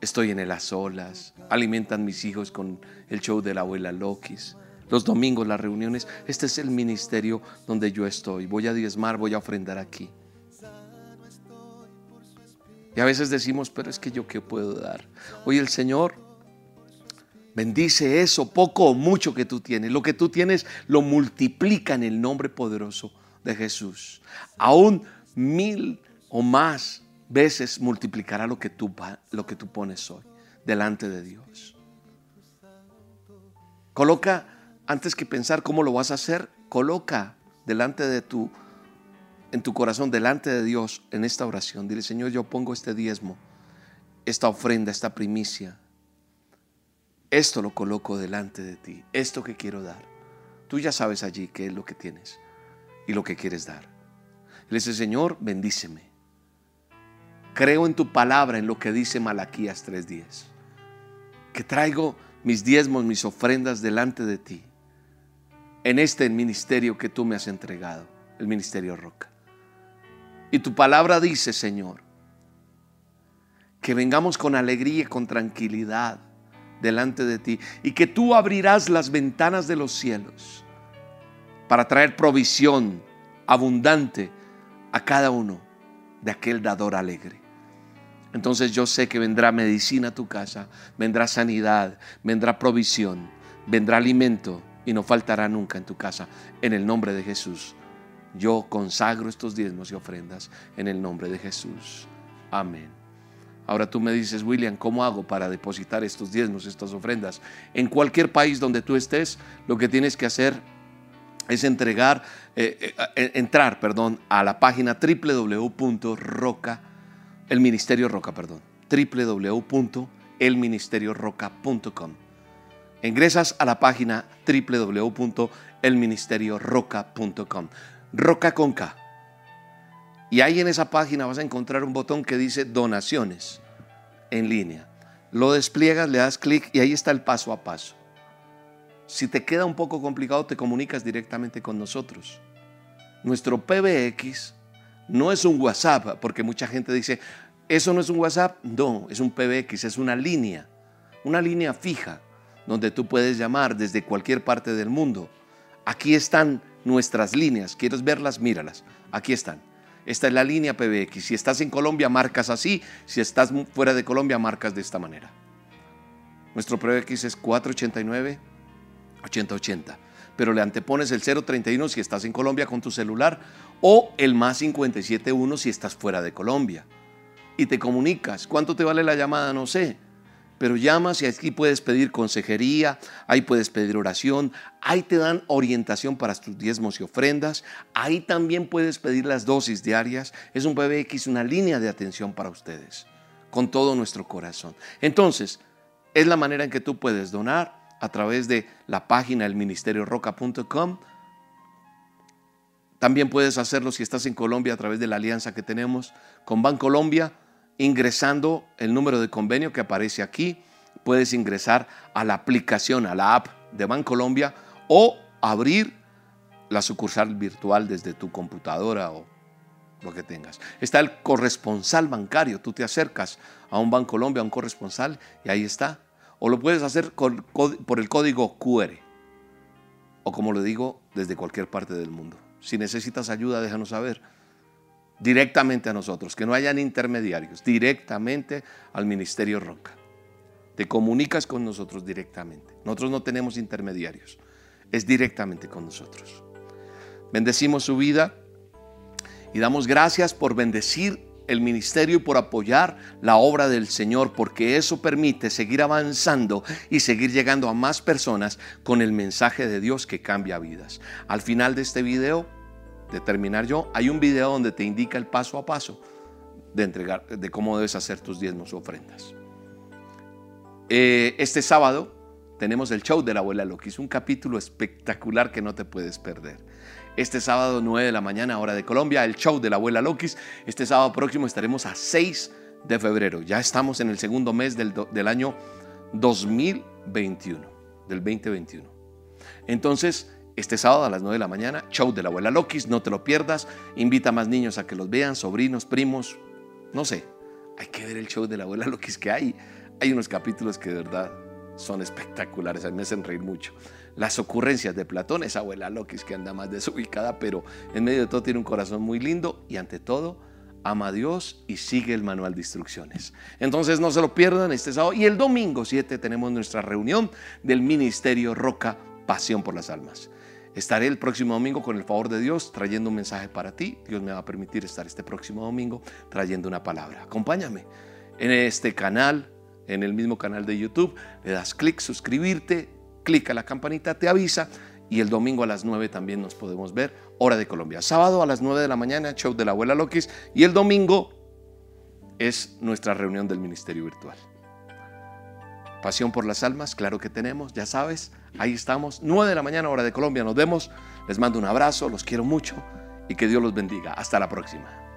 [SPEAKER 1] Estoy en el a solas. Alimentan mis hijos con el show de la abuela Lokis. Los domingos, las reuniones. Este es el ministerio donde yo estoy. Voy a diezmar, voy a ofrendar aquí. Y a veces decimos, pero es que yo qué puedo dar. Hoy el Señor bendice eso, poco o mucho que tú tienes. Lo que tú tienes lo multiplica en el nombre poderoso de Jesús. Aún mil o más veces multiplicará lo que tú, lo que tú pones hoy delante de Dios. Coloca, antes que pensar cómo lo vas a hacer, coloca delante de tu, en tu corazón, delante de Dios, en esta oración. Dile, Señor, yo pongo este diezmo, esta ofrenda, esta primicia. Esto lo coloco delante de ti, esto que quiero dar. Tú ya sabes allí qué es lo que tienes y lo que quieres dar. Le dice, Señor, bendíceme. Creo en tu palabra, en lo que dice Malaquías 3:10. Que traigo mis diezmos, mis ofrendas delante de ti. En este ministerio que tú me has entregado, el ministerio Roca. Y tu palabra dice, Señor, que vengamos con alegría y con tranquilidad delante de ti y que tú abrirás las ventanas de los cielos para traer provisión abundante a cada uno de aquel dador alegre. Entonces yo sé que vendrá medicina a tu casa, vendrá sanidad, vendrá provisión, vendrá alimento y no faltará nunca en tu casa. En el nombre de Jesús. Yo consagro estos diezmos y ofrendas en el nombre de Jesús. Amén. Ahora tú me dices, William, ¿cómo hago para depositar estos diezmos, estas ofrendas? En cualquier país donde tú estés, lo que tienes que hacer es entregar, eh, eh, entrar, perdón, a la página www.roca, el Ministerio Roca, perdón, www.elministerioroca.com. Ingresas a la página www.elministerioroca.com. Roca con K. Y ahí en esa página vas a encontrar un botón que dice donaciones en línea. Lo despliegas, le das clic y ahí está el paso a paso. Si te queda un poco complicado, te comunicas directamente con nosotros. Nuestro PBX no es un WhatsApp, porque mucha gente dice, ¿eso no es un WhatsApp? No, es un PBX, es una línea, una línea fija, donde tú puedes llamar desde cualquier parte del mundo. Aquí están nuestras líneas, ¿quieres verlas? Míralas, aquí están. Esta es la línea PBX. Si estás en Colombia, marcas así. Si estás fuera de Colombia, marcas de esta manera. Nuestro PBX es 489 8080. Pero le antepones el 031 si estás en Colombia con tu celular o el más 571 si estás fuera de Colombia. Y te comunicas. ¿Cuánto te vale la llamada? No sé. Pero llamas y aquí puedes pedir consejería, ahí puedes pedir oración, ahí te dan orientación para tus diezmos y ofrendas, ahí también puedes pedir las dosis diarias. Es un PBX, una línea de atención para ustedes, con todo nuestro corazón. Entonces, es la manera en que tú puedes donar a través de la página del ministerio roca.com. También puedes hacerlo si estás en Colombia a través de la alianza que tenemos con Bancolombia, ingresando el número de convenio que aparece aquí. Puedes ingresar a la aplicación, a la app de Bancolombia o abrir la sucursal virtual desde tu computadora o lo que tengas. Está el corresponsal bancario. Tú te acercas a un Bancolombia, a un corresponsal, y ahí está o lo puedes hacer por el código QR. O como le digo, desde cualquier parte del mundo. Si necesitas ayuda, déjanos saber directamente a nosotros, que no hayan intermediarios, directamente al Ministerio Roca. Te comunicas con nosotros directamente. Nosotros no tenemos intermediarios, es directamente con nosotros. Bendecimos su vida y damos gracias por bendecir el ministerio y por apoyar la obra del Señor, porque eso permite seguir avanzando y seguir llegando a más personas con el mensaje de Dios que cambia vidas. Al final de este video, de terminar yo, hay un video donde te indica el paso a paso de entregar, de cómo debes hacer tus diezmos ofrendas. Eh, este sábado tenemos el show de la abuela Loki, es un capítulo espectacular que no te puedes perder este sábado 9 de la mañana, hora de Colombia, el show de la abuela Lokis. Este sábado próximo estaremos a 6 de febrero. Ya estamos en el segundo mes del, del año 2021, del 2021. Entonces, este sábado a las 9 de la mañana, show de la abuela Lokis, no te lo pierdas. Invita a más niños a que los vean, sobrinos, primos, no sé. Hay que ver el show de la abuela Lokis que hay. Hay unos capítulos que de verdad son espectaculares, a mí me hacen reír mucho. Las ocurrencias de Platón, esa abuela Loquis que anda más desubicada, pero en medio de todo tiene un corazón muy lindo y ante todo ama a Dios y sigue el manual de instrucciones. Entonces no se lo pierdan este sábado y el domingo 7 tenemos nuestra reunión del Ministerio Roca Pasión por las Almas. Estaré el próximo domingo con el favor de Dios trayendo un mensaje para ti. Dios me va a permitir estar este próximo domingo trayendo una palabra. Acompáñame en este canal en el mismo canal de YouTube, le das clic, suscribirte, clic a la campanita, te avisa y el domingo a las 9 también nos podemos ver, hora de Colombia. Sábado a las 9 de la mañana, show de la abuela Lokis y el domingo es nuestra reunión del Ministerio Virtual. Pasión por las almas, claro que tenemos, ya sabes, ahí estamos, 9 de la mañana, hora de Colombia, nos vemos, les mando un abrazo, los quiero mucho y que Dios los bendiga. Hasta la próxima.